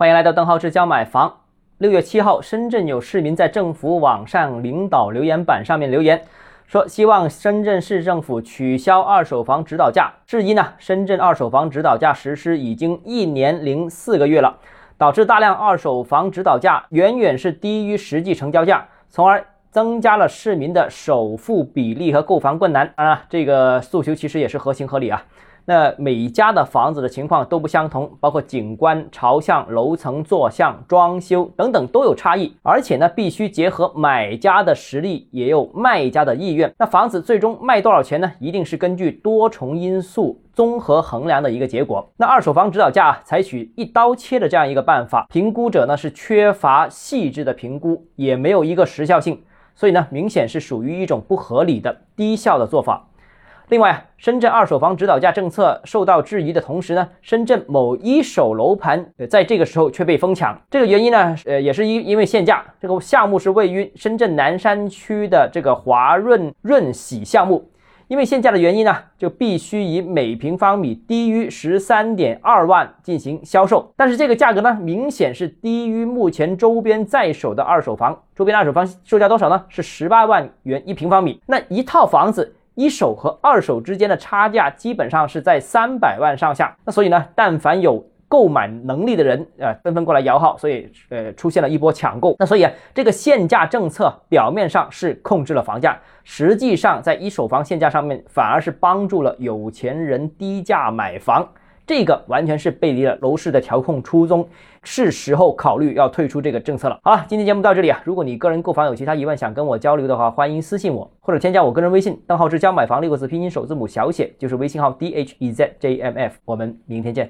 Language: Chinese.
欢迎来到邓浩志教买房。六月七号，深圳有市民在政府网上领导留言板上面留言，说希望深圳市政府取消二手房指导价。质疑呢，深圳二手房指导价实施已经一年零四个月了，导致大量二手房指导价远远是低于实际成交价，从而增加了市民的首付比例和购房困难啊。这个诉求其实也是合情合理啊。那每家的房子的情况都不相同，包括景观、朝向、楼层、坐向、装修等等都有差异，而且呢，必须结合买家的实力，也有卖家的意愿。那房子最终卖多少钱呢？一定是根据多重因素综合衡量的一个结果。那二手房指导价采取一刀切的这样一个办法，评估者呢是缺乏细致的评估，也没有一个时效性，所以呢，明显是属于一种不合理的低效的做法。另外，深圳二手房指导价政策受到质疑的同时呢，深圳某一手楼盘呃在这个时候却被疯抢，这个原因呢，呃也是因因为限价。这个项目是位于深圳南山区的这个华润润喜项目，因为限价的原因呢，就必须以每平方米低于十三点二万进行销售。但是这个价格呢，明显是低于目前周边在手的二手房，周边二手房售价多少呢？是十八万元一平方米。那一套房子。一手和二手之间的差价基本上是在三百万上下，那所以呢，但凡有购买能力的人，呃，纷纷过来摇号，所以呃，出现了一波抢购。那所以啊，这个限价政策表面上是控制了房价，实际上在一手房限价上面反而是帮助了有钱人低价买房。这个完全是背离了楼市的调控初衷，是时候考虑要退出这个政策了。好了，今天节目到这里啊，如果你个人购房有其他疑问想跟我交流的话，欢迎私信我或者添加我个人微信，账号是教买房六个字拼音首字母小写，就是微信号 d h e z j m f。我们明天见。